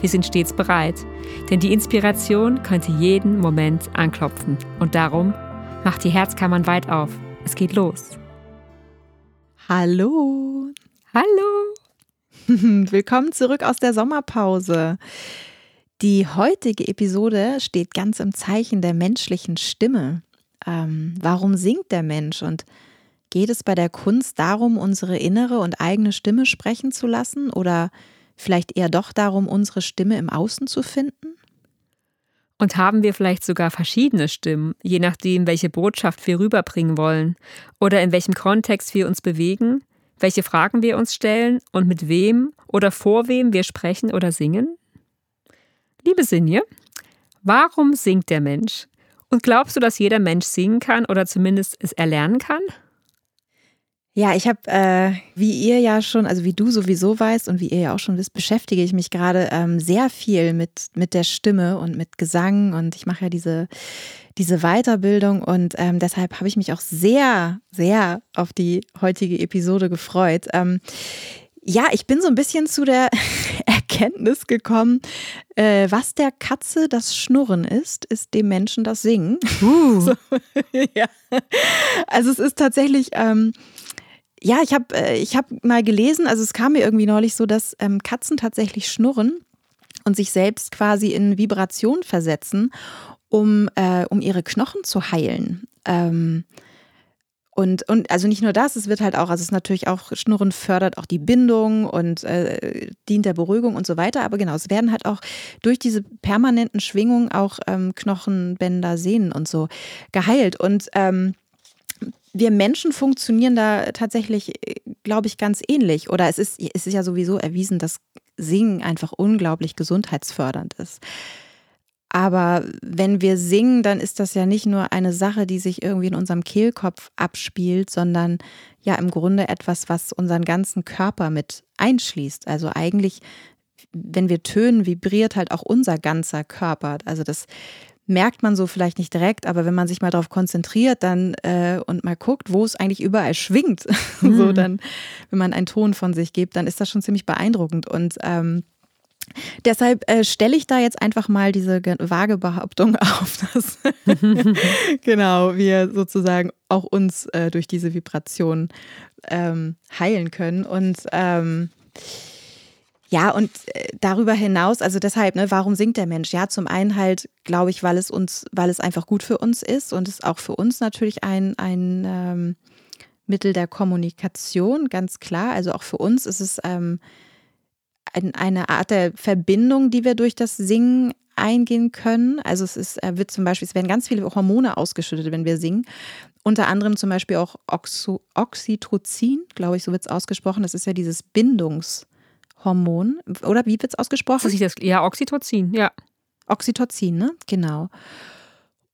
Wir sind stets bereit, denn die Inspiration könnte jeden Moment anklopfen. Und darum macht die Herzkammern weit auf. Es geht los. Hallo. Hallo. Willkommen zurück aus der Sommerpause. Die heutige Episode steht ganz im Zeichen der menschlichen Stimme. Ähm, warum singt der Mensch und geht es bei der Kunst darum, unsere innere und eigene Stimme sprechen zu lassen oder vielleicht eher doch darum, unsere Stimme im Außen zu finden? Und haben wir vielleicht sogar verschiedene Stimmen, je nachdem, welche Botschaft wir rüberbringen wollen oder in welchem Kontext wir uns bewegen, welche Fragen wir uns stellen und mit wem oder vor wem wir sprechen oder singen? Liebe Sinje, warum singt der Mensch? Und glaubst du, dass jeder Mensch singen kann oder zumindest es erlernen kann? Ja, ich habe, äh, wie ihr ja schon, also wie du sowieso weißt und wie ihr ja auch schon wisst, beschäftige ich mich gerade ähm, sehr viel mit, mit der Stimme und mit Gesang und ich mache ja diese, diese Weiterbildung und ähm, deshalb habe ich mich auch sehr, sehr auf die heutige Episode gefreut. Ähm, ja, ich bin so ein bisschen zu der Erkenntnis gekommen, äh, was der Katze das Schnurren ist, ist dem Menschen das Singen. Uh. so, ja. Also es ist tatsächlich ähm, ja, ich habe äh, ich hab mal gelesen, also es kam mir irgendwie neulich so, dass ähm, Katzen tatsächlich schnurren und sich selbst quasi in Vibration versetzen, um, äh, um ihre Knochen zu heilen. Ähm, und, und also nicht nur das, es wird halt auch, also es ist natürlich auch, Schnurren fördert auch die Bindung und äh, dient der Beruhigung und so weiter. Aber genau, es werden halt auch durch diese permanenten Schwingungen auch ähm, Knochenbänder, Sehnen und so geheilt. Und ähm, wir Menschen funktionieren da tatsächlich, glaube ich, ganz ähnlich. Oder es ist, es ist ja sowieso erwiesen, dass Singen einfach unglaublich gesundheitsfördernd ist. Aber wenn wir singen, dann ist das ja nicht nur eine Sache, die sich irgendwie in unserem Kehlkopf abspielt, sondern ja im Grunde etwas, was unseren ganzen Körper mit einschließt. Also eigentlich, wenn wir tönen, vibriert halt auch unser ganzer Körper. Also das merkt man so vielleicht nicht direkt, aber wenn man sich mal darauf konzentriert dann äh, und mal guckt, wo es eigentlich überall schwingt, mhm. so dann, wenn man einen Ton von sich gibt, dann ist das schon ziemlich beeindruckend. Und ähm, Deshalb äh, stelle ich da jetzt einfach mal diese vage Behauptung auf, dass genau wir sozusagen auch uns äh, durch diese Vibration ähm, heilen können. Und ähm, ja, und äh, darüber hinaus, also deshalb, ne, warum singt der Mensch? Ja, zum einen halt, glaube ich, weil es uns, weil es einfach gut für uns ist und es auch für uns natürlich ein, ein ähm, Mittel der Kommunikation, ganz klar. Also auch für uns ist es ähm, ein, eine Art der Verbindung, die wir durch das Singen eingehen können. Also es ist, wird zum Beispiel, es werden ganz viele Hormone ausgeschüttet, wenn wir singen. Unter anderem zum Beispiel auch Oxo, Oxytocin, glaube ich, so wird es ausgesprochen. Das ist ja dieses Bindungs- Hormon. Oder wie wird es ausgesprochen? Das, ja, Oxytocin, ja. Oxytocin, ne? Genau.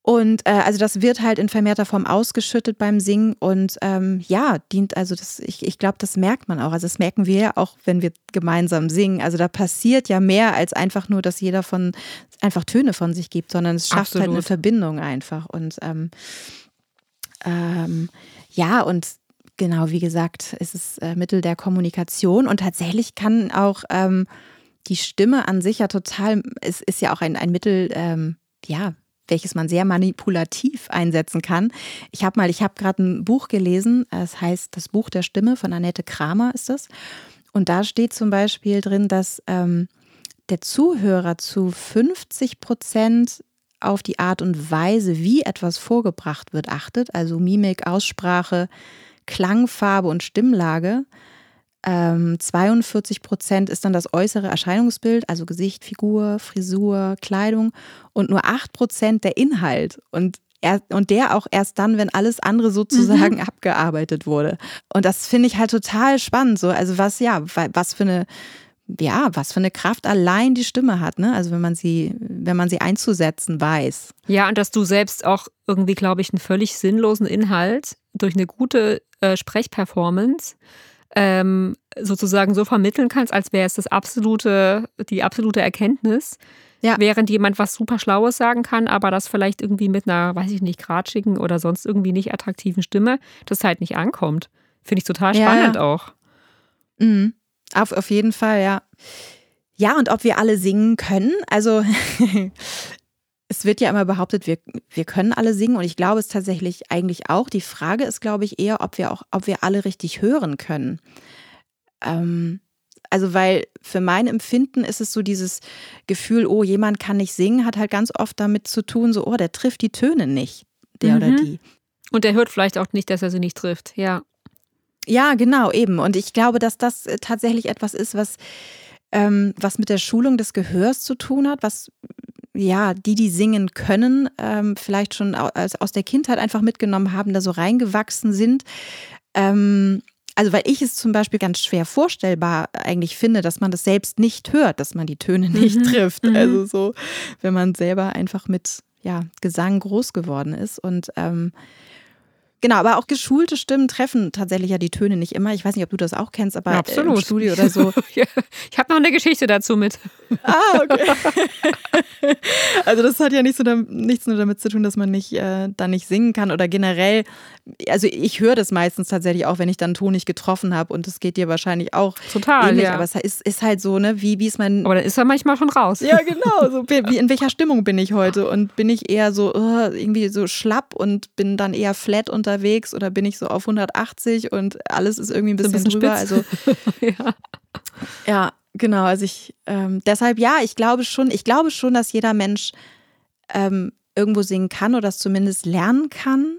Und äh, also das wird halt in vermehrter Form ausgeschüttet beim Singen und ähm, ja, dient, also das, ich, ich glaube, das merkt man auch. Also das merken wir ja auch, wenn wir gemeinsam singen. Also da passiert ja mehr als einfach nur, dass jeder von einfach Töne von sich gibt, sondern es schafft Absolut. halt eine Verbindung einfach. Und ähm, ähm, ja, und Genau, wie gesagt, es ist äh, Mittel der Kommunikation und tatsächlich kann auch ähm, die Stimme an sich ja total, es ist ja auch ein, ein Mittel, ähm, ja, welches man sehr manipulativ einsetzen kann. Ich habe mal, ich habe gerade ein Buch gelesen, es heißt Das Buch der Stimme von Annette Kramer ist das. Und da steht zum Beispiel drin, dass ähm, der Zuhörer zu 50 Prozent auf die Art und Weise, wie etwas vorgebracht wird, achtet. Also Mimik, Aussprache, Klangfarbe und Stimmlage. Ähm, 42 Prozent ist dann das äußere Erscheinungsbild, also Gesicht, Figur, Frisur, Kleidung und nur 8 Prozent der Inhalt. Und er, und der auch erst dann, wenn alles andere sozusagen mhm. abgearbeitet wurde. Und das finde ich halt total spannend. So, also was, ja, was für eine ja, was für eine Kraft allein die Stimme hat, ne? Also wenn man sie, wenn man sie einzusetzen weiß. Ja, und dass du selbst auch irgendwie, glaube ich, einen völlig sinnlosen Inhalt durch eine gute äh, Sprechperformance ähm, sozusagen so vermitteln kannst, als wäre es das absolute, die absolute Erkenntnis. Ja. Während jemand was super Schlaues sagen kann, aber das vielleicht irgendwie mit einer, weiß ich nicht, gratschigen oder sonst irgendwie nicht attraktiven Stimme, das halt nicht ankommt. Finde ich total spannend ja. auch. Mhm. Auf, auf jeden Fall, ja. Ja, und ob wir alle singen können, also es wird ja immer behauptet, wir, wir können alle singen und ich glaube es tatsächlich eigentlich auch. Die Frage ist, glaube ich, eher, ob wir auch, ob wir alle richtig hören können. Ähm, also, weil für mein Empfinden ist es so dieses Gefühl, oh, jemand kann nicht singen, hat halt ganz oft damit zu tun, so, oh, der trifft die Töne nicht, der mhm. oder die. Und der hört vielleicht auch nicht, dass er sie nicht trifft, ja. Ja, genau, eben. Und ich glaube, dass das äh, tatsächlich etwas ist, was, ähm, was mit der Schulung des Gehörs zu tun hat, was ja, die, die singen können, ähm, vielleicht schon aus, aus der Kindheit einfach mitgenommen haben, da so reingewachsen sind. Ähm, also weil ich es zum Beispiel ganz schwer vorstellbar eigentlich finde, dass man das selbst nicht hört, dass man die Töne nicht mhm. trifft. Mhm. Also so, wenn man selber einfach mit ja, Gesang groß geworden ist. Und ähm, Genau, aber auch geschulte Stimmen treffen tatsächlich ja die Töne nicht immer. Ich weiß nicht, ob du das auch kennst, aber Absolut. im Studio oder so. ich habe noch eine Geschichte dazu mit. Ah, okay. also das hat ja nicht so, nichts nur damit zu tun, dass man nicht äh, dann nicht singen kann oder generell. Also ich höre das meistens tatsächlich auch, wenn ich dann einen Ton nicht getroffen habe und es geht dir wahrscheinlich auch total. Ähnlich, ja. Aber es ist, ist halt so, ne, wie, wie ist mein. Aber dann ist er manchmal schon raus. Ja, genau. So, wie, in welcher Stimmung bin ich heute? Und bin ich eher so uh, irgendwie so schlapp und bin dann eher flat unterwegs oder bin ich so auf 180 und alles ist irgendwie ein bisschen, so ein bisschen drüber? Also ja. ja, Genau, also ich, ähm, deshalb ja, ich glaube schon, ich glaube schon, dass jeder Mensch ähm, irgendwo singen kann oder das zumindest lernen kann.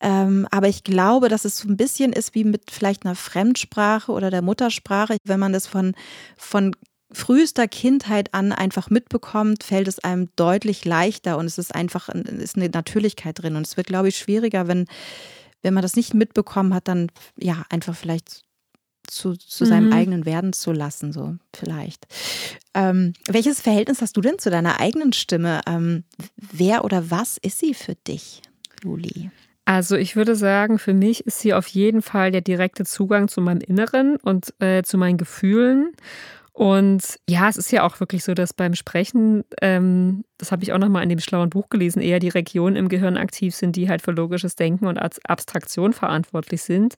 Ähm, aber ich glaube, dass es so ein bisschen ist wie mit vielleicht einer Fremdsprache oder der Muttersprache. Wenn man das von, von frühester Kindheit an einfach mitbekommt, fällt es einem deutlich leichter und es ist einfach ist eine Natürlichkeit drin. Und es wird, glaube ich, schwieriger, wenn, wenn man das nicht mitbekommen hat, dann ja einfach vielleicht zu, zu seinem mhm. eigenen werden zu lassen, so vielleicht. Ähm, welches Verhältnis hast du denn zu deiner eigenen Stimme? Ähm, wer oder was ist sie für dich, Juli? Also ich würde sagen, für mich ist sie auf jeden Fall der direkte Zugang zu meinem Inneren und äh, zu meinen Gefühlen. Und ja, es ist ja auch wirklich so, dass beim Sprechen, ähm, das habe ich auch nochmal in dem schlauen Buch gelesen, eher die Regionen im Gehirn aktiv sind, die halt für logisches Denken und Abstraktion verantwortlich sind.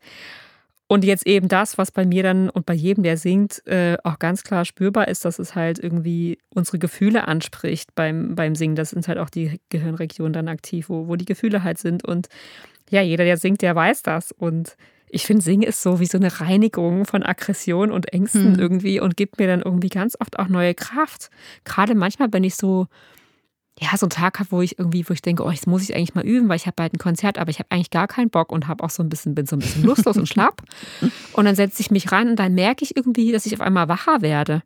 Und jetzt eben das, was bei mir dann und bei jedem, der singt, äh, auch ganz klar spürbar ist, dass es halt irgendwie unsere Gefühle anspricht beim, beim Singen. Das sind halt auch die Gehirnregionen dann aktiv, wo, wo die Gefühle halt sind. Und ja, jeder, der singt, der weiß das. Und ich finde, Singen ist so wie so eine Reinigung von Aggression und Ängsten hm. irgendwie und gibt mir dann irgendwie ganz oft auch neue Kraft. Gerade manchmal, wenn ich so ja, so einen Tag habe, wo ich irgendwie, wo ich denke, oh, jetzt muss ich eigentlich mal üben, weil ich habe bald ein Konzert, aber ich habe eigentlich gar keinen Bock und habe auch so ein bisschen, bin so ein bisschen lustlos und schlapp. Und dann setze ich mich rein und dann merke ich irgendwie, dass ich auf einmal wacher werde.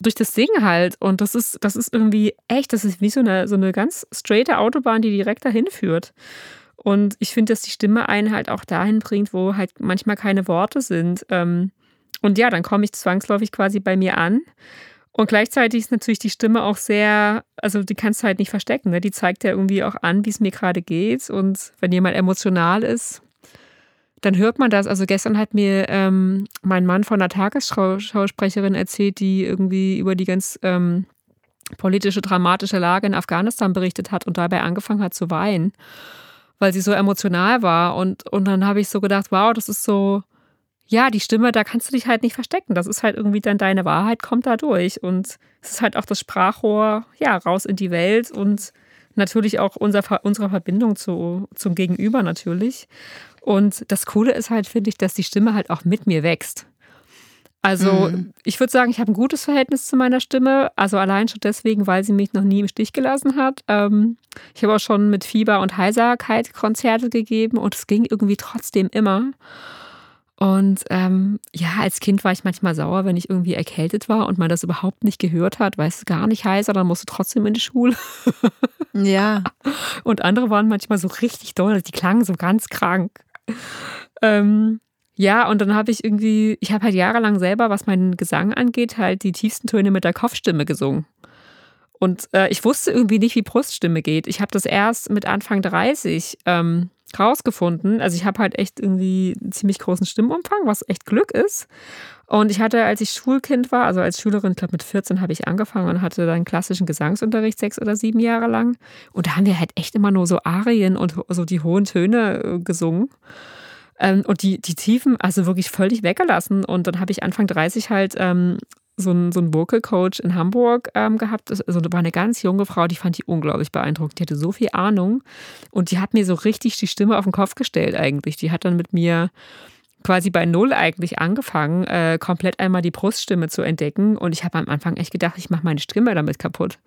Durch das Singen halt. Und das ist, das ist irgendwie echt, das ist wie so eine, so eine ganz straighte Autobahn, die direkt dahin führt. Und ich finde, dass die Stimme einen halt auch dahin bringt, wo halt manchmal keine Worte sind. Ähm, und ja, dann komme ich zwangsläufig quasi bei mir an und gleichzeitig ist natürlich die Stimme auch sehr, also die kannst du halt nicht verstecken. Ne? Die zeigt ja irgendwie auch an, wie es mir gerade geht. Und wenn jemand emotional ist, dann hört man das. Also gestern hat mir ähm, mein Mann von einer Tagesschausprecherin erzählt, die irgendwie über die ganz ähm, politische, dramatische Lage in Afghanistan berichtet hat und dabei angefangen hat zu weinen, weil sie so emotional war. Und, und dann habe ich so gedacht, wow, das ist so ja, die Stimme, da kannst du dich halt nicht verstecken. Das ist halt irgendwie dann deine Wahrheit, kommt da durch. Und es ist halt auch das Sprachrohr, ja, raus in die Welt und natürlich auch unser, unsere Verbindung zu, zum Gegenüber natürlich. Und das Coole ist halt, finde ich, dass die Stimme halt auch mit mir wächst. Also mhm. ich würde sagen, ich habe ein gutes Verhältnis zu meiner Stimme. Also allein schon deswegen, weil sie mich noch nie im Stich gelassen hat. Ähm, ich habe auch schon mit Fieber und Heiserkeit Konzerte gegeben und es ging irgendwie trotzdem immer. Und ähm, ja, als Kind war ich manchmal sauer, wenn ich irgendwie erkältet war und man das überhaupt nicht gehört hat, weil es gar nicht heißer, dann musst du trotzdem in die Schule. ja. Und andere waren manchmal so richtig doll, die klangen so ganz krank. Ähm, Ja, und dann habe ich irgendwie, ich habe halt jahrelang selber, was meinen Gesang angeht, halt die tiefsten Töne mit der Kopfstimme gesungen. Und äh, ich wusste irgendwie nicht, wie Bruststimme geht. Ich habe das erst mit Anfang 30 ähm, rausgefunden. Also ich habe halt echt irgendwie einen ziemlich großen Stimmumfang, was echt Glück ist. Und ich hatte, als ich Schulkind war, also als Schülerin, ich glaube mit 14 habe ich angefangen und hatte dann klassischen Gesangsunterricht sechs oder sieben Jahre lang. Und da haben wir halt echt immer nur so Arien und so die hohen Töne äh, gesungen. Ähm, und die, die Tiefen, also wirklich völlig weggelassen. Und dann habe ich Anfang 30 halt ähm, so einen, so einen Vocal Coach in Hamburg ähm, gehabt. Also da war eine ganz junge Frau, die fand die unglaublich beeindruckt. Die hatte so viel Ahnung und die hat mir so richtig die Stimme auf den Kopf gestellt eigentlich. Die hat dann mit mir quasi bei Null eigentlich angefangen, äh, komplett einmal die Bruststimme zu entdecken. Und ich habe am Anfang echt gedacht, ich mache meine Stimme damit kaputt.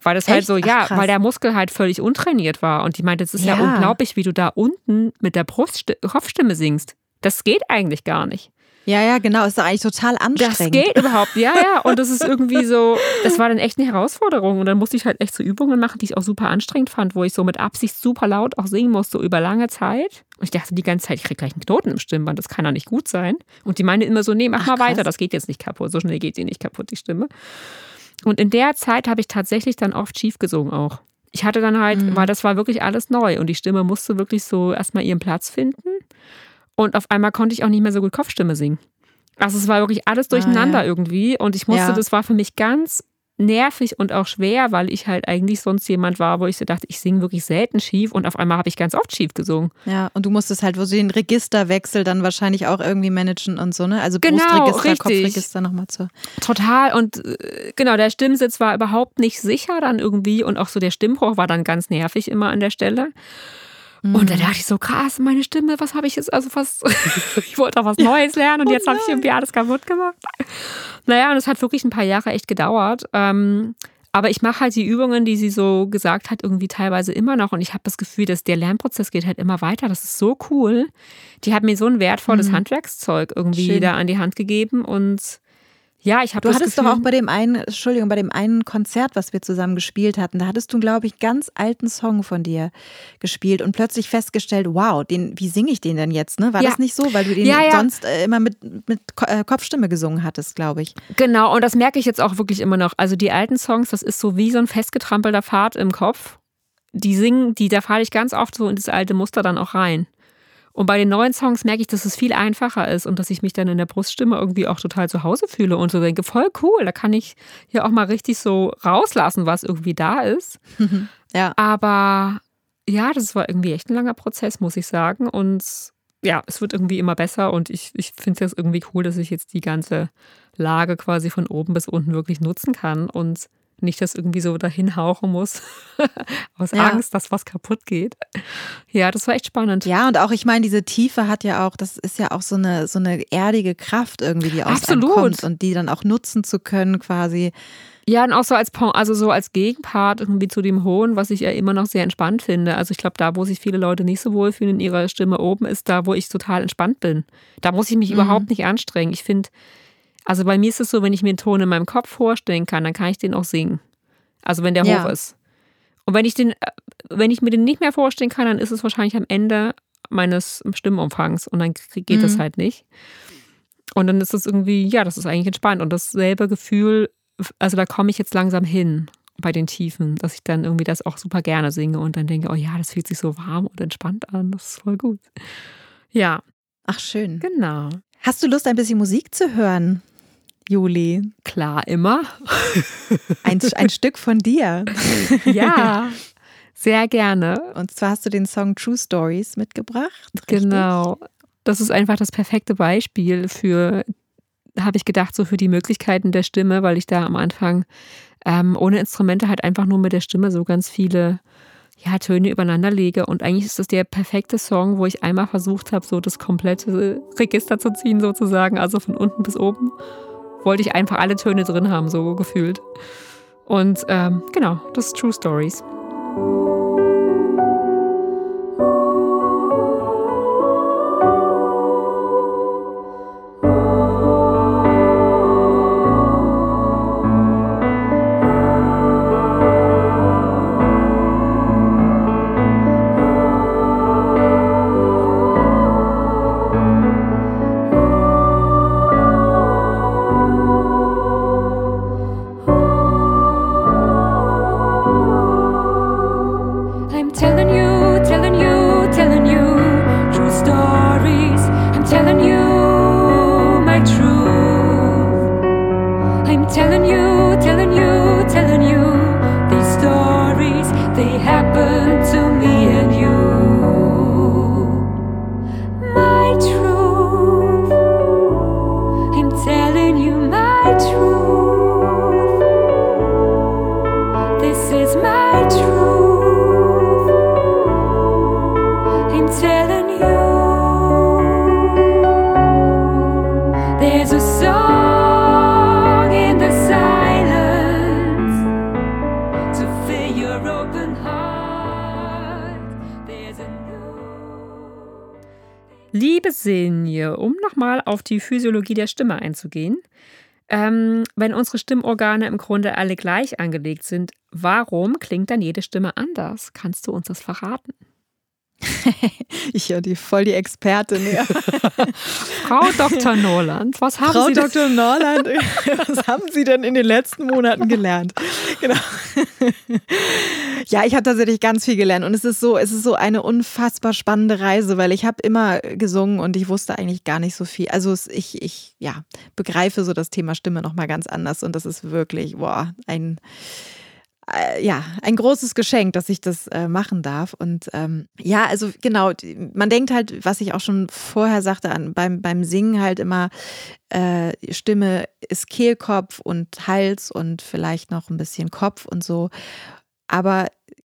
Weil das halt echt? halt so, ja, Ach, weil der Muskel halt völlig untrainiert war. Und die meinte, es ist ja. ja unglaublich, wie du da unten mit der Brust Kopfstimme singst. Das geht eigentlich gar nicht. Ja, ja, genau. Ist doch eigentlich total anstrengend. Das geht überhaupt, ja, ja. Und das ist irgendwie so, das war dann echt eine Herausforderung. Und dann musste ich halt echt so Übungen machen, die ich auch super anstrengend fand, wo ich so mit Absicht super laut auch singen musste über lange Zeit. Und ich dachte die ganze Zeit, ich krieg gleich einen Knoten im Stimmband, das kann doch nicht gut sein. Und die meinte immer so, nee, mach Ach, mal weiter, krass. das geht jetzt nicht kaputt. So schnell geht sie nicht kaputt, die Stimme. Und in der Zeit habe ich tatsächlich dann oft schief gesungen auch. Ich hatte dann halt, mhm. weil das war wirklich alles neu und die Stimme musste wirklich so erstmal ihren Platz finden. Und auf einmal konnte ich auch nicht mehr so gut Kopfstimme singen. Also es war wirklich alles durcheinander ah, ja. irgendwie. Und ich musste, ja. das war für mich ganz nervig und auch schwer, weil ich halt eigentlich sonst jemand war, wo ich so dachte, ich singe wirklich selten schief und auf einmal habe ich ganz oft schief gesungen. Ja, und du musstest halt wo sie den Registerwechsel dann wahrscheinlich auch irgendwie managen und so, ne? Also genau, Brustregister, richtig. Kopfregister nochmal zu. Total und äh, genau, der Stimmsitz war überhaupt nicht sicher dann irgendwie und auch so der Stimmbruch war dann ganz nervig immer an der Stelle. Und da mhm. dachte ich so, krass, meine Stimme, was habe ich jetzt, also was, ich wollte auch was Neues lernen und oh jetzt habe ich irgendwie alles kaputt gemacht. Naja, und es hat wirklich ein paar Jahre echt gedauert. Ähm, aber ich mache halt die Übungen, die sie so gesagt hat, irgendwie teilweise immer noch. Und ich habe das Gefühl, dass der Lernprozess geht halt immer weiter. Das ist so cool. Die hat mir so ein wertvolles mhm. Handwerkszeug irgendwie Schön. da an die Hand gegeben. Und ja, ich habe Du hattest Gefühl, doch auch bei dem einen, Entschuldigung, bei dem einen Konzert, was wir zusammen gespielt hatten, da hattest du, glaube ich, ganz alten Song von dir gespielt und plötzlich festgestellt, wow, den, wie singe ich den denn jetzt? Ne? War ja. das nicht so, weil du den ja, ja. sonst äh, immer mit, mit äh, Kopfstimme gesungen hattest, glaube ich. Genau, und das merke ich jetzt auch wirklich immer noch. Also die alten Songs, das ist so wie so ein festgetrampelter Pfad im Kopf. Die singen, die, da falle ich ganz oft so in das alte Muster dann auch rein. Und bei den neuen Songs merke ich, dass es viel einfacher ist und dass ich mich dann in der Bruststimme irgendwie auch total zu Hause fühle und so denke, voll cool, da kann ich ja auch mal richtig so rauslassen, was irgendwie da ist. ja. Aber ja, das war irgendwie echt ein langer Prozess, muss ich sagen. Und ja, es wird irgendwie immer besser und ich, ich finde es irgendwie cool, dass ich jetzt die ganze Lage quasi von oben bis unten wirklich nutzen kann und nicht das irgendwie so dahin hauchen muss, aus ja. Angst, dass was kaputt geht. Ja, das war echt spannend. Ja, und auch, ich meine, diese Tiefe hat ja auch, das ist ja auch so eine, so eine erdige Kraft irgendwie, die aus kommt und die dann auch nutzen zu können quasi. Ja, und auch so als also so als Gegenpart irgendwie zu dem Hohen, was ich ja immer noch sehr entspannt finde. Also ich glaube, da, wo sich viele Leute nicht so wohlfühlen in ihrer Stimme oben, ist da, wo ich total entspannt bin. Da muss ich mich mhm. überhaupt nicht anstrengen. Ich finde, also bei mir ist es so, wenn ich mir einen Ton in meinem Kopf vorstellen kann, dann kann ich den auch singen. Also wenn der ja. hoch ist. Und wenn ich den, äh, wenn ich mir den nicht mehr vorstellen kann, dann ist es wahrscheinlich am Ende meines Stimmumfangs und dann geht mhm. das halt nicht. Und dann ist es irgendwie, ja, das ist eigentlich entspannt. Und dasselbe Gefühl, also da komme ich jetzt langsam hin bei den Tiefen, dass ich dann irgendwie das auch super gerne singe und dann denke, oh ja, das fühlt sich so warm und entspannt an. Das ist voll gut. Ja. Ach, schön. Genau. Hast du Lust, ein bisschen Musik zu hören? Juli. Klar, immer. Ein, ein Stück von dir. Ja, sehr gerne. Und zwar hast du den Song True Stories mitgebracht. Richtig? Genau. Das ist einfach das perfekte Beispiel für, habe ich gedacht, so für die Möglichkeiten der Stimme, weil ich da am Anfang ähm, ohne Instrumente halt einfach nur mit der Stimme so ganz viele ja, Töne übereinander lege. Und eigentlich ist das der perfekte Song, wo ich einmal versucht habe, so das komplette Register zu ziehen, sozusagen, also von unten bis oben wollte ich einfach alle Töne drin haben, so gefühlt. Und ähm, genau, das ist True Stories. Auf die Physiologie der Stimme einzugehen. Ähm, wenn unsere Stimmorgane im Grunde alle gleich angelegt sind, warum klingt dann jede Stimme anders? Kannst du uns das verraten? ich höre die voll die Expertin. Ja. Frau Dr. Norland, was haben Frau Sie Frau Dr. Norland, was haben Sie denn in den letzten Monaten gelernt? Genau. Ja, ich habe tatsächlich ganz viel gelernt und es ist so, es ist so eine unfassbar spannende Reise, weil ich habe immer gesungen und ich wusste eigentlich gar nicht so viel. Also ich, ich, ja, begreife so das Thema Stimme nochmal ganz anders und das ist wirklich, boah, ein äh, ja, ein großes Geschenk, dass ich das äh, machen darf. Und ähm, ja, also genau, man denkt halt, was ich auch schon vorher sagte, an, beim, beim Singen halt immer, äh, Stimme ist Kehlkopf und Hals und vielleicht noch ein bisschen Kopf und so. Aber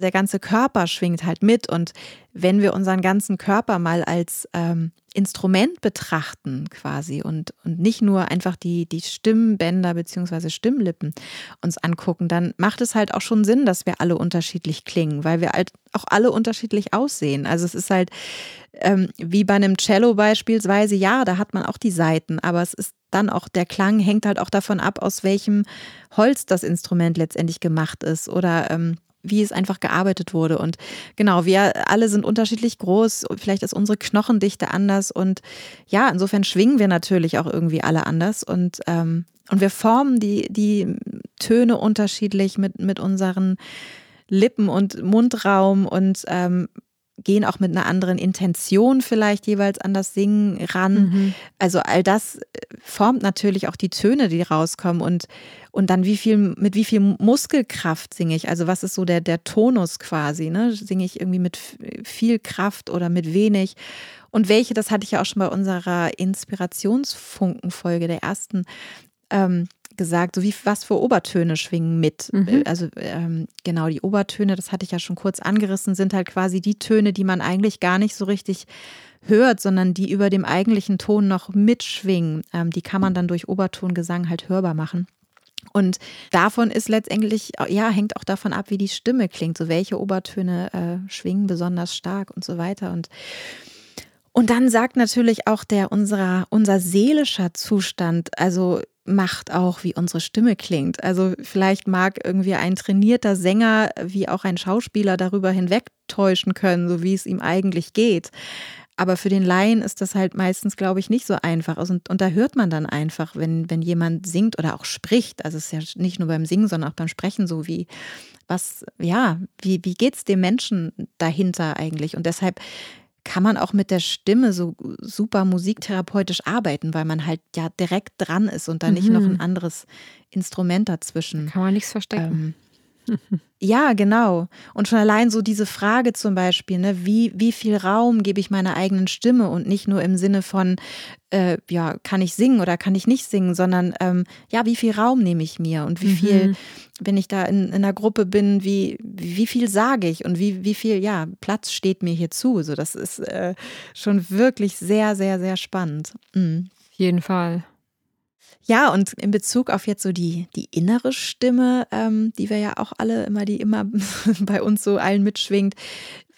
der ganze Körper schwingt halt mit. Und wenn wir unseren ganzen Körper mal als ähm, Instrument betrachten quasi und, und nicht nur einfach die, die Stimmbänder bzw. Stimmlippen uns angucken, dann macht es halt auch schon Sinn, dass wir alle unterschiedlich klingen, weil wir halt auch alle unterschiedlich aussehen. Also es ist halt ähm, wie bei einem Cello beispielsweise, ja, da hat man auch die Saiten, aber es ist dann auch der Klang hängt halt auch davon ab, aus welchem Holz das Instrument letztendlich gemacht ist oder ähm, wie es einfach gearbeitet wurde. Und genau, wir alle sind unterschiedlich groß. Vielleicht ist unsere Knochendichte anders. Und ja, insofern schwingen wir natürlich auch irgendwie alle anders. Und, ähm, und wir formen die, die Töne unterschiedlich mit, mit unseren Lippen und Mundraum und ähm, gehen auch mit einer anderen Intention vielleicht jeweils an das Singen ran. Mhm. Also all das formt natürlich auch die Töne, die rauskommen und und dann wie viel, mit wie viel Muskelkraft singe ich? Also was ist so der, der Tonus quasi? Ne? Singe ich irgendwie mit viel Kraft oder mit wenig? Und welche, das hatte ich ja auch schon bei unserer Inspirationsfunken-Folge der ersten ähm, gesagt, so wie was für Obertöne schwingen mit. Mhm. Also ähm, genau, die Obertöne, das hatte ich ja schon kurz angerissen, sind halt quasi die Töne, die man eigentlich gar nicht so richtig hört, sondern die über dem eigentlichen Ton noch mitschwingen. Ähm, die kann man dann durch Obertongesang halt hörbar machen. Und davon ist letztendlich, ja, hängt auch davon ab, wie die Stimme klingt, so welche Obertöne äh, schwingen besonders stark und so weiter. Und, und dann sagt natürlich auch der unserer, unser seelischer Zustand, also macht auch, wie unsere Stimme klingt. Also vielleicht mag irgendwie ein trainierter Sänger wie auch ein Schauspieler darüber hinwegtäuschen können, so wie es ihm eigentlich geht. Aber für den Laien ist das halt meistens, glaube ich, nicht so einfach. Also, und, und da hört man dann einfach, wenn, wenn jemand singt oder auch spricht. Also es ist ja nicht nur beim Singen, sondern auch beim Sprechen so wie, was, ja, wie, wie geht es dem Menschen dahinter eigentlich? Und deshalb kann man auch mit der Stimme so super musiktherapeutisch arbeiten, weil man halt ja direkt dran ist und da nicht mhm. noch ein anderes Instrument dazwischen. Da kann man nichts verstecken. Ähm, ja, genau. Und schon allein so diese Frage zum Beispiel, ne, wie, wie viel Raum gebe ich meiner eigenen Stimme und nicht nur im Sinne von, äh, ja, kann ich singen oder kann ich nicht singen, sondern ähm, ja, wie viel Raum nehme ich mir und wie mhm. viel, wenn ich da in, in einer Gruppe bin, wie, wie viel sage ich und wie, wie viel, ja, Platz steht mir hier zu. So, das ist äh, schon wirklich sehr, sehr, sehr spannend. Mhm. Auf jeden Fall. Ja, und in Bezug auf jetzt so die, die innere Stimme, ähm, die wir ja auch alle immer, die immer bei uns so allen mitschwingt,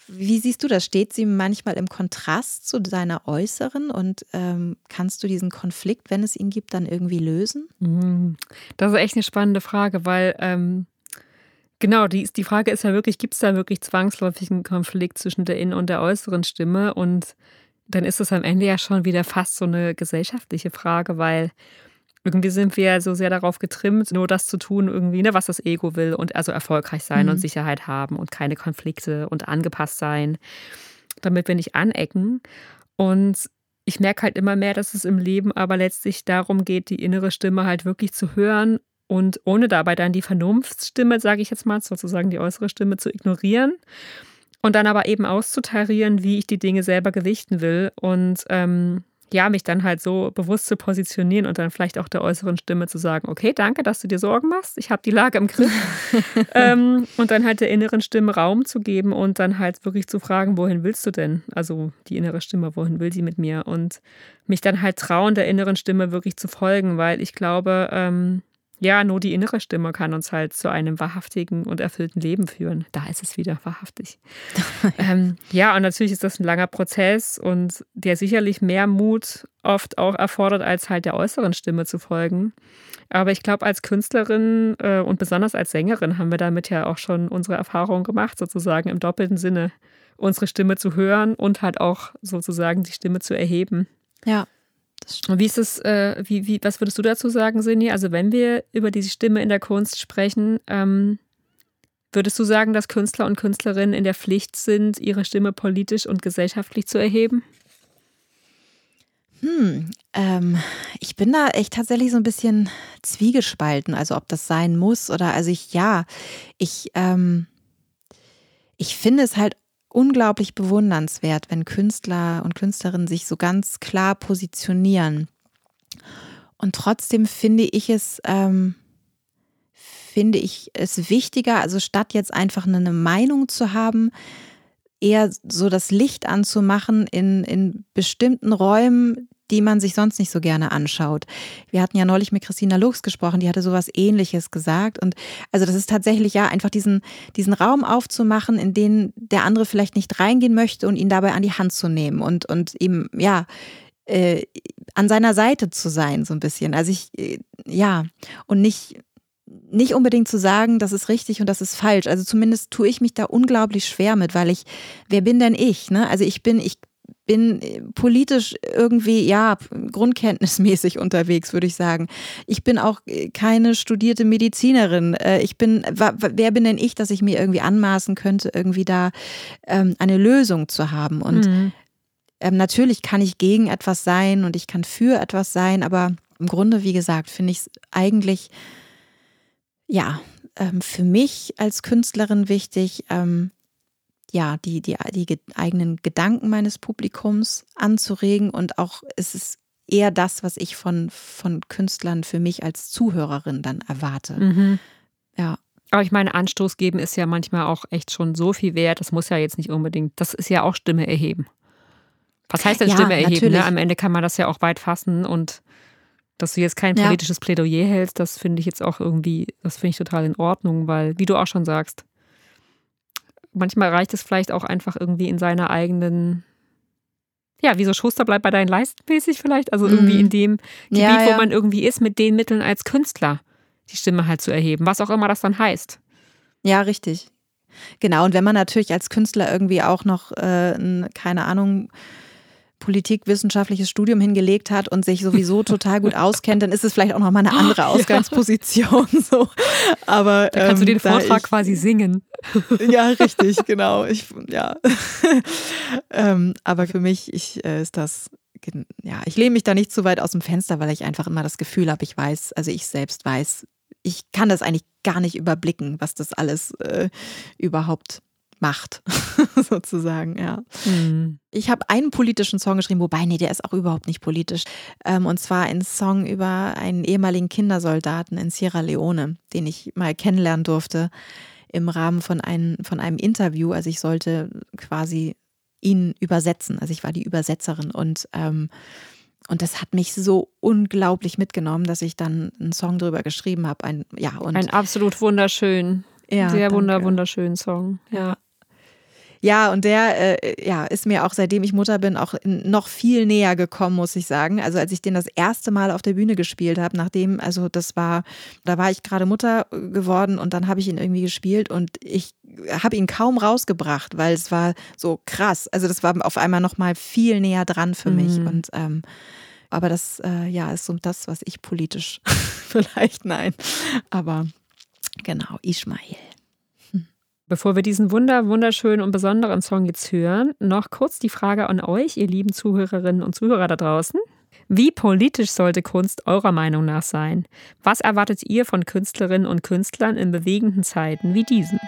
wie siehst du das? Steht sie manchmal im Kontrast zu deiner äußeren und ähm, kannst du diesen Konflikt, wenn es ihn gibt, dann irgendwie lösen? Mhm. Das ist echt eine spannende Frage, weil ähm, genau, die, die Frage ist ja wirklich, gibt es da wirklich zwangsläufig einen Konflikt zwischen der innen und der äußeren Stimme? Und dann ist es am Ende ja schon wieder fast so eine gesellschaftliche Frage, weil irgendwie sind wir so sehr darauf getrimmt, nur das zu tun, irgendwie, ne, was das Ego will und also erfolgreich sein mhm. und Sicherheit haben und keine Konflikte und angepasst sein, damit wir nicht anecken. Und ich merke halt immer mehr, dass es im Leben aber letztlich darum geht, die innere Stimme halt wirklich zu hören und ohne dabei dann die Vernunftsstimme, sage ich jetzt mal, sozusagen die äußere Stimme zu ignorieren und dann aber eben auszutarieren, wie ich die Dinge selber gewichten will und ähm, ja, mich dann halt so bewusst zu positionieren und dann vielleicht auch der äußeren Stimme zu sagen, okay, danke, dass du dir Sorgen machst, ich habe die Lage im Griff. ähm, und dann halt der inneren Stimme Raum zu geben und dann halt wirklich zu fragen, wohin willst du denn? Also die innere Stimme, wohin will sie mit mir? Und mich dann halt trauen, der inneren Stimme wirklich zu folgen, weil ich glaube, ähm, ja, nur die innere Stimme kann uns halt zu einem wahrhaftigen und erfüllten Leben führen. Da ist es wieder wahrhaftig. ähm, ja, und natürlich ist das ein langer Prozess und der sicherlich mehr Mut oft auch erfordert, als halt der äußeren Stimme zu folgen. Aber ich glaube, als Künstlerin äh, und besonders als Sängerin haben wir damit ja auch schon unsere Erfahrungen gemacht, sozusagen im doppelten Sinne, unsere Stimme zu hören und halt auch sozusagen die Stimme zu erheben. Ja. Und wie ist es, äh, wie, wie, was würdest du dazu sagen, Sinni? Also, wenn wir über diese Stimme in der Kunst sprechen, ähm, würdest du sagen, dass Künstler und Künstlerinnen in der Pflicht sind, ihre Stimme politisch und gesellschaftlich zu erheben? Hm, ähm, ich bin da echt tatsächlich so ein bisschen zwiegespalten, also ob das sein muss oder also ich, ja, ich, ähm, ich finde es halt unglaublich bewundernswert, wenn Künstler und Künstlerinnen sich so ganz klar positionieren. Und trotzdem finde ich es, ähm, finde ich es wichtiger, also statt jetzt einfach eine Meinung zu haben, eher so das Licht anzumachen in, in bestimmten Räumen, die man sich sonst nicht so gerne anschaut. Wir hatten ja neulich mit Christina Lux gesprochen, die hatte sowas ähnliches gesagt. Und also das ist tatsächlich ja einfach diesen, diesen Raum aufzumachen, in den der andere vielleicht nicht reingehen möchte und ihn dabei an die Hand zu nehmen und, und ihm, ja, äh, an seiner Seite zu sein, so ein bisschen. Also ich, äh, ja, und nicht, nicht unbedingt zu sagen, das ist richtig und das ist falsch. Also zumindest tue ich mich da unglaublich schwer mit, weil ich, wer bin denn ich? Ne? Also ich bin, ich bin äh, politisch irgendwie, ja, grundkenntnismäßig unterwegs, würde ich sagen. Ich bin auch äh, keine studierte Medizinerin. Äh, ich bin, wer bin denn ich, dass ich mir irgendwie anmaßen könnte, irgendwie da ähm, eine Lösung zu haben? Und mhm. ähm, natürlich kann ich gegen etwas sein und ich kann für etwas sein, aber im Grunde, wie gesagt, finde ich es eigentlich, ja, ähm, für mich als Künstlerin wichtig, ähm, ja, die, die, die eigenen Gedanken meines Publikums anzuregen und auch es ist eher das, was ich von, von Künstlern für mich als Zuhörerin dann erwarte. Mhm. Ja. Aber ich meine, Anstoß geben ist ja manchmal auch echt schon so viel wert. Das muss ja jetzt nicht unbedingt, das ist ja auch Stimme erheben. Was heißt denn ja, Stimme erheben? Ne? Am Ende kann man das ja auch weit fassen und dass du jetzt kein politisches ja. Plädoyer hältst, das finde ich jetzt auch irgendwie, das finde ich total in Ordnung, weil, wie du auch schon sagst, manchmal reicht es vielleicht auch einfach irgendwie in seiner eigenen, ja, wie so Schuster bleibt bei deinen Leisten mäßig vielleicht, also irgendwie in mhm. dem Gebiet, ja, ja. wo man irgendwie ist, mit den Mitteln als Künstler die Stimme halt zu erheben, was auch immer das dann heißt. Ja, richtig. Genau, und wenn man natürlich als Künstler irgendwie auch noch, äh, keine Ahnung, politikwissenschaftliches Studium hingelegt hat und sich sowieso total gut auskennt, dann ist es vielleicht auch nochmal eine andere Ausgangsposition. Ja. So. Aber, da kannst ähm, du den Vortrag ich, quasi singen. Ja, richtig, genau. Ich, ja. ähm, aber für mich ich, äh, ist das ja, ich lehne mich da nicht zu weit aus dem Fenster, weil ich einfach immer das Gefühl habe, ich weiß, also ich selbst weiß, ich kann das eigentlich gar nicht überblicken, was das alles äh, überhaupt macht, sozusagen, ja. Mhm. Ich habe einen politischen Song geschrieben, wobei, nee, der ist auch überhaupt nicht politisch. Ähm, und zwar ein Song über einen ehemaligen Kindersoldaten in Sierra Leone, den ich mal kennenlernen durfte im Rahmen von, ein, von einem Interview. Also ich sollte quasi ihn übersetzen. Also ich war die Übersetzerin und ähm, und das hat mich so unglaublich mitgenommen, dass ich dann einen Song drüber geschrieben habe. Ein, ja, und ein absolut wunderschön, ja, sehr wunder, wunderschönen Song. Ja. Ja, und der äh, ja, ist mir auch seitdem ich Mutter bin auch noch viel näher gekommen, muss ich sagen. Also als ich den das erste Mal auf der Bühne gespielt habe, nachdem, also das war, da war ich gerade Mutter geworden und dann habe ich ihn irgendwie gespielt und ich habe ihn kaum rausgebracht, weil es war so krass. Also das war auf einmal noch mal viel näher dran für mich mhm. und ähm, aber das äh, ja ist so das, was ich politisch vielleicht nein, aber genau Ismail. Bevor wir diesen wunder, wunderschönen und besonderen Song jetzt hören, noch kurz die Frage an euch, ihr lieben Zuhörerinnen und Zuhörer da draußen. Wie politisch sollte Kunst eurer Meinung nach sein? Was erwartet ihr von Künstlerinnen und Künstlern in bewegenden Zeiten wie diesen?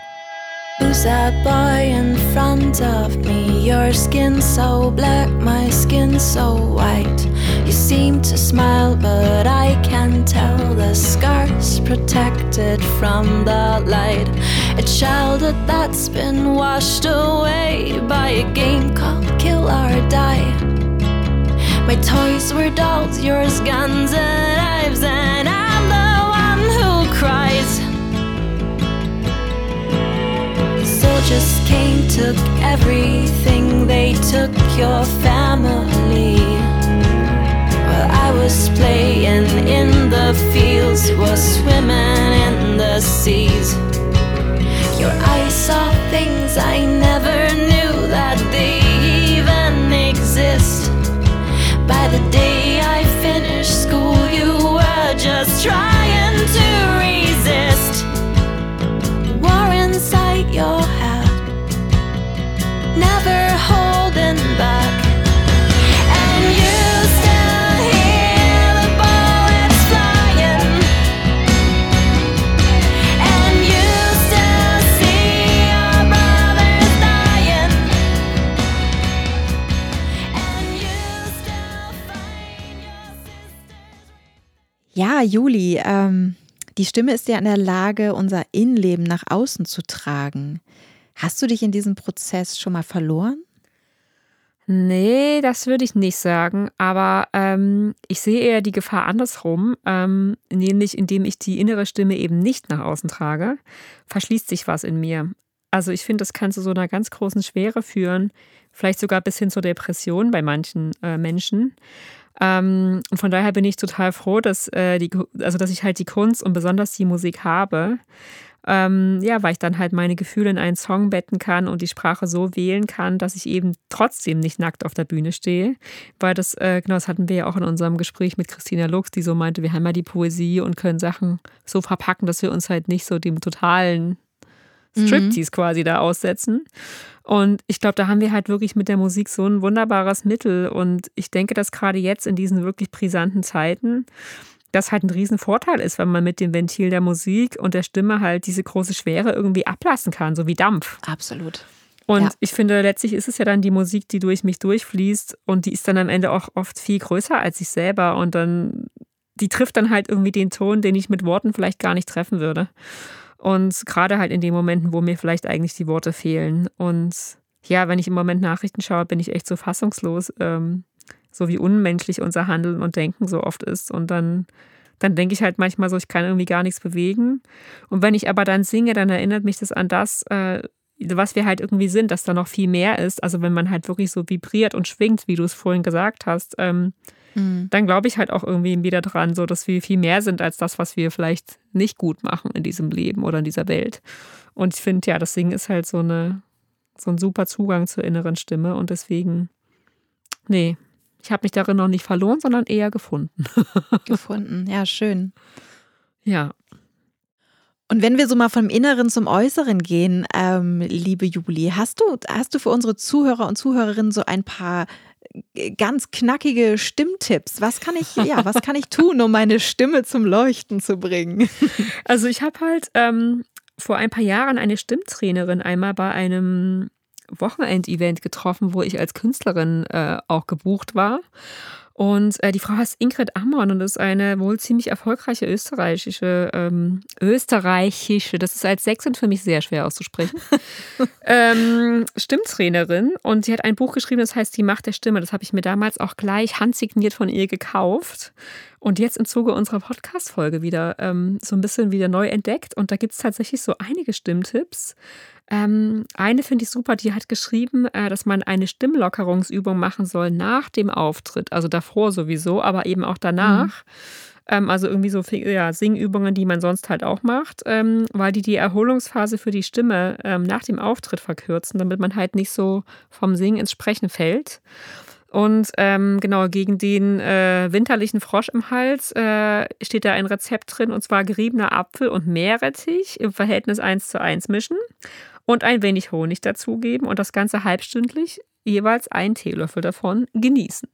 You sat by in front of me, your skin so black, my skin so white. You seem to smile, but I can tell the scars protected from the light. A childhood that's been washed away by a game called Kill or Die. My toys were dolls, yours guns and knives, and I'm the one who cries. Soldiers came, took everything, they took your family. While I was playing in the fields, was swimming in the seas. Eyes saw things I never knew that they even exist. By the day I finished school, you were just trying Juli, ähm, die Stimme ist ja in der Lage, unser Innenleben nach außen zu tragen. Hast du dich in diesem Prozess schon mal verloren? Nee, das würde ich nicht sagen. Aber ähm, ich sehe eher die Gefahr andersrum, ähm, nämlich indem ich die innere Stimme eben nicht nach außen trage, verschließt sich was in mir. Also ich finde, das kann zu so einer ganz großen Schwere führen, vielleicht sogar bis hin zur Depression bei manchen äh, Menschen. Ähm, und von daher bin ich total froh, dass, äh, die, also dass ich halt die Kunst und besonders die Musik habe. Ähm, ja, weil ich dann halt meine Gefühle in einen Song betten kann und die Sprache so wählen kann, dass ich eben trotzdem nicht nackt auf der Bühne stehe. Weil das, äh, genau, das hatten wir ja auch in unserem Gespräch mit Christina Lux, die so meinte, wir haben ja die Poesie und können Sachen so verpacken, dass wir uns halt nicht so dem totalen Striptease quasi da aussetzen. Und ich glaube, da haben wir halt wirklich mit der Musik so ein wunderbares Mittel. Und ich denke, dass gerade jetzt in diesen wirklich brisanten Zeiten das halt ein Riesenvorteil ist, wenn man mit dem Ventil der Musik und der Stimme halt diese große Schwere irgendwie ablassen kann, so wie Dampf. Absolut. Und Ja. ich finde, letztlich ist es ja dann die Musik, die durch mich durchfließt und die ist dann am Ende auch oft viel größer als ich selber und dann, die trifft dann halt irgendwie den Ton, den ich mit Worten vielleicht gar nicht treffen würde. Und gerade halt in den Momenten, wo mir vielleicht eigentlich die Worte fehlen. Und ja, wenn ich im Moment Nachrichten schaue, bin ich echt so fassungslos, ähm, so wie unmenschlich unser Handeln und Denken so oft ist. Und dann, dann denke ich halt manchmal so, ich kann irgendwie gar nichts bewegen. Und wenn ich aber dann singe, dann erinnert mich das an das, äh, was wir halt irgendwie sind, dass da noch viel mehr ist. Also wenn man halt wirklich so vibriert und schwingt, wie du es vorhin gesagt hast, ähm, Mhm. dann glaube ich halt auch irgendwie wieder dran, so dass wir viel mehr sind als das, was wir vielleicht nicht gut machen in diesem Leben oder in dieser Welt. Und ich finde, ja, das Singen ist halt so eine, so ein super Zugang zur inneren Stimme und deswegen, nee, ich habe mich darin noch nicht verloren, sondern eher gefunden. Gefunden. Ja, schön. Ja. Und wenn wir so mal vom Inneren zum Äußeren gehen, ähm, liebe Juli, hast du, hast du für unsere Zuhörer und Zuhörerinnen so ein paar ganz knackige Stimmtipps? Was kann ich, ja, was kann ich tun, um meine Stimme zum Leuchten zu bringen? Also ich habe halt ähm, vor ein paar Jahren eine Stimmtrainerin einmal bei einem Wochenendevent getroffen, wo ich als Künstlerin äh, auch gebucht war. Und äh, die Frau heißt Ingrid Ammon und ist eine wohl ziemlich erfolgreiche österreichische, ähm, österreichische, das ist als Sächsin für mich sehr schwer auszusprechen, ähm, Stimmtrainerin. Und sie hat ein Buch geschrieben, das heißt Die Macht der Stimme. Das habe ich mir damals auch gleich handsigniert von ihr gekauft. Und jetzt im Zuge unserer Podcast-Folge wieder ähm, so ein bisschen wieder neu entdeckt. Und da gibt es tatsächlich so einige Stimmtipps. Ähm, eine finde ich super, die hat geschrieben, äh, dass man eine Stimmlockerungsübung machen soll nach dem Auftritt. Also davor sowieso, aber eben auch danach. Ähm, also irgendwie so ja, Singübungen, die man sonst halt auch macht, ähm, weil die die Erholungsphase für die Stimme ähm, nach dem Auftritt verkürzen, damit man halt nicht so vom Singen ins Sprechen fällt. Und ähm, genau, gegen den äh, winterlichen Frosch im Hals äh, steht da ein Rezept drin, und zwar geriebener Apfel und Meerrettich im Verhältnis 1 zu 1 mischen und ein wenig Honig dazugeben und das Ganze halbstündlich jeweils einen Teelöffel davon genießen.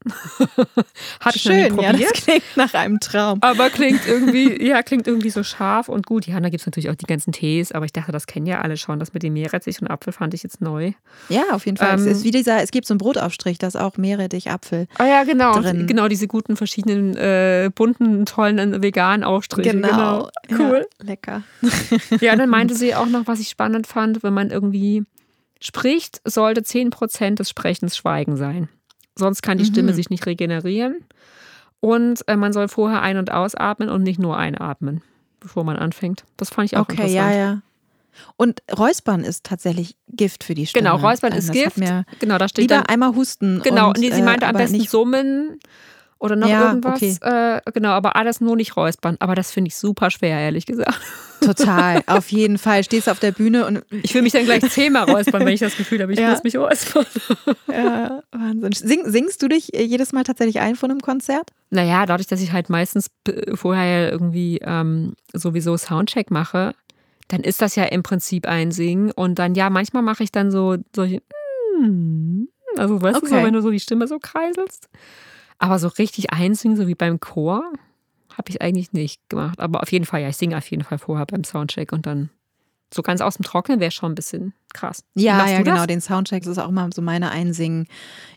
Hat Schön, ja, das klingt nach einem Traum. Aber klingt irgendwie, ja, klingt irgendwie so scharf und gut. Ja, da gibt es natürlich auch die ganzen Tees, aber ich dachte, das kennen ja alle schon. Das mit dem Meerrettich und Apfel fand ich jetzt neu. Ja, auf jeden Fall. Ähm, es ist wie dieser, es gibt so einen Brotaufstrich, das ist auch Meerrettich, Apfel. Ah ja, genau. Drin. Genau, diese guten, verschiedenen, äh, bunten, tollen, veganen Aufstriche. Genau. genau. Cool. Ja, lecker. ja, dann meinte sie auch noch, was ich spannend fand, wenn man irgendwie spricht, sollte 10% des Sprechens Schweigen sein. Sonst kann die mhm. Stimme sich nicht regenerieren. Und äh, man soll vorher ein- und ausatmen und nicht nur einatmen, bevor man anfängt. Das fand ich auch okay, interessant. Okay, ja, ja. Und Räuspern ist tatsächlich Gift für die Stimme. Genau, Räuspern ist Gift. Genau, da steht lieber dann, einmal husten. Genau, und, nee, sie meinte äh, am besten summen oder noch ja, irgendwas. Okay. Äh, genau, aber alles nur nicht räuspern. Aber das finde ich super schwer, ehrlich gesagt. Total, auf jeden Fall. Stehst du auf der Bühne und. Ich will mich dann gleich zehnmal räuspern, wenn ich das Gefühl habe, ich ja. muss mich räuspern. Ja, Wahnsinn. Sing, singst du dich äh, jedes Mal tatsächlich ein von einem Konzert? Naja, dadurch, dass ich halt meistens vorher irgendwie ähm, sowieso Soundcheck mache, dann ist das ja im Prinzip ein Singen. Und dann, ja, manchmal mache ich dann so solche. Mm, also, weißt okay. du, so, wenn du so die Stimme so kreiselst. Aber so richtig einsingen, so wie beim Chor, habe ich eigentlich nicht gemacht. Aber auf jeden Fall, ja, ich singe auf jeden Fall vorher beim Soundcheck und dann so ganz aus dem Trocknen wäre schon ein bisschen krass. Ja, ja, genau. Den Soundcheck ist auch immer so meine Einsingen.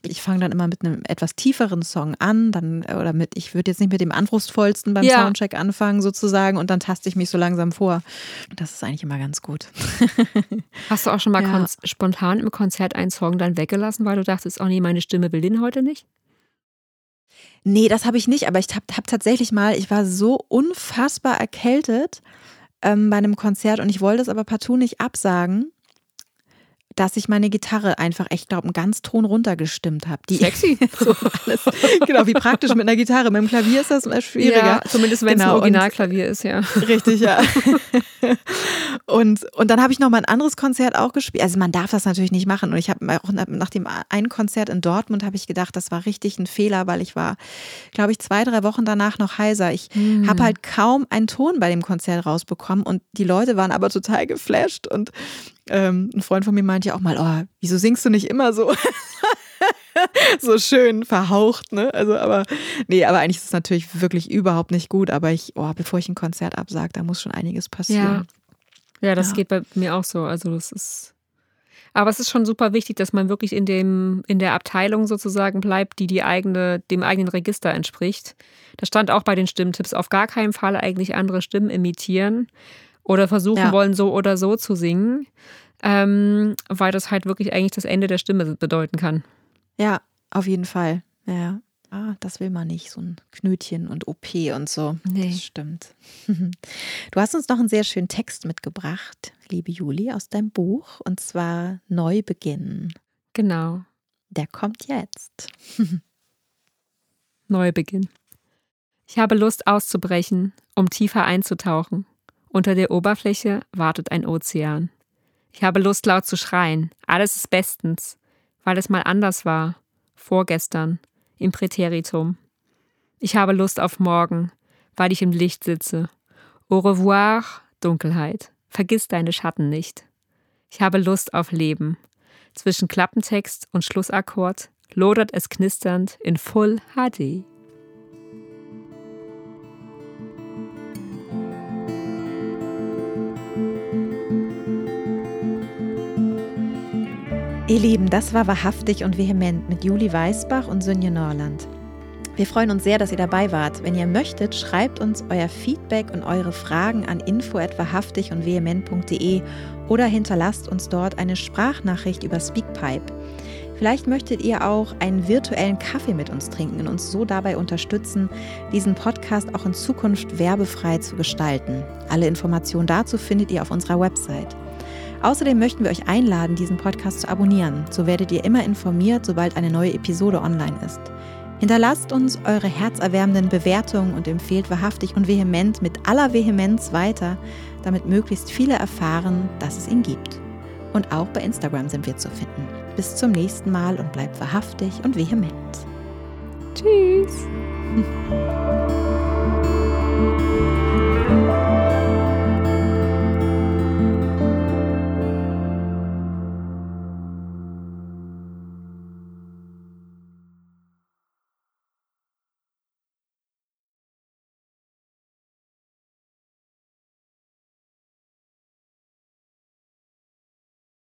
Ich fange dann immer mit einem etwas tieferen Song an, dann oder mit, ich würde jetzt nicht mit dem anspruchsvollsten beim ja. Soundcheck anfangen sozusagen und dann taste ich mich so langsam vor. Das ist eigentlich immer ganz gut. Hast du auch schon mal ja. spontan im Konzert einen Song dann weggelassen, weil du dachtest, oh nee, meine Stimme will den heute nicht? Nee, das habe ich nicht, aber ich habe hab tatsächlich mal, ich war so unfassbar erkältet ähm, bei einem Konzert und ich wollte es aber partout nicht absagen dass ich meine Gitarre einfach echt, glaube einen ganz Ton runtergestimmt habe. Sexy. so alles. Genau, wie praktisch mit einer Gitarre. Mit dem Klavier ist das schwieriger. Ja, zumindest wenn genau. es ein Originalklavier ist, ja. Richtig, ja. und, und dann habe ich noch mal ein anderes Konzert auch gespielt. Also man darf das natürlich nicht machen. Und ich habe auch nach dem einen Konzert in Dortmund habe ich gedacht, das war richtig ein Fehler, weil ich war, glaube ich, zwei, drei Wochen danach noch heiser. Ich hm. habe halt kaum einen Ton bei dem Konzert rausbekommen und die Leute waren aber total geflasht und ähm, ein Freund von mir meinte ja auch mal, oh, wieso singst du nicht immer so? so schön verhaucht, ne? Also, aber nee, aber eigentlich ist es natürlich wirklich überhaupt nicht gut. Aber ich, oh, bevor ich ein Konzert absage, da muss schon einiges passieren. Ja, ja das ja. geht bei mir auch so. Also, das ist. Aber es ist schon super wichtig, dass man wirklich in dem, in der Abteilung sozusagen bleibt, die, die eigene, dem eigenen Register entspricht. Da stand auch bei den Stimmtipps auf gar keinen Fall eigentlich andere Stimmen imitieren, oder versuchen ja. wollen, so oder so zu singen, ähm, weil das halt wirklich eigentlich das Ende der Stimme bedeuten kann. Ja, auf jeden Fall. Ja. Ah, das will man nicht, so ein Knötchen und OP und so. Nee. Das stimmt. Du hast uns noch einen sehr schönen Text mitgebracht, liebe Juli, aus deinem Buch, und zwar Neubeginn. Genau. Der kommt jetzt. Neubeginn. Ich habe Lust auszubrechen, um tiefer einzutauchen. Unter der Oberfläche wartet ein Ozean. Ich habe Lust laut zu schreien. Alles ist bestens, weil es mal anders war. Vorgestern, im Präteritum. Ich habe Lust auf morgen, weil ich im Licht sitze. Au revoir, Dunkelheit. Vergiss deine Schatten nicht. Ich habe Lust auf Leben. Zwischen Klappentext und Schlussakkord lodert es knisternd in Full HD. Ihr Lieben, das war wahrhaftig und vehement mit Juli Weißbach und Sönje Norland. Wir freuen uns sehr, dass ihr dabei wart. Wenn ihr möchtet, schreibt uns euer Feedback und eure Fragen an info@wahrhaftig und vehement.de oder hinterlasst uns dort eine Sprachnachricht über Speakpipe. Vielleicht möchtet ihr auch einen virtuellen Kaffee mit uns trinken und uns so dabei unterstützen, diesen Podcast auch in Zukunft werbefrei zu gestalten. Alle Informationen dazu findet ihr auf unserer Website. Außerdem möchten wir euch einladen, diesen Podcast zu abonnieren. So werdet ihr immer informiert, sobald eine neue Episode online ist. Hinterlasst uns eure herzerwärmenden Bewertungen und empfehlt wahrhaftig und vehement mit aller Vehemenz weiter, damit möglichst viele erfahren, dass es ihn gibt. Und auch bei Instagram sind wir zu finden. Bis zum nächsten Mal und bleibt wahrhaftig und vehement. Tschüss.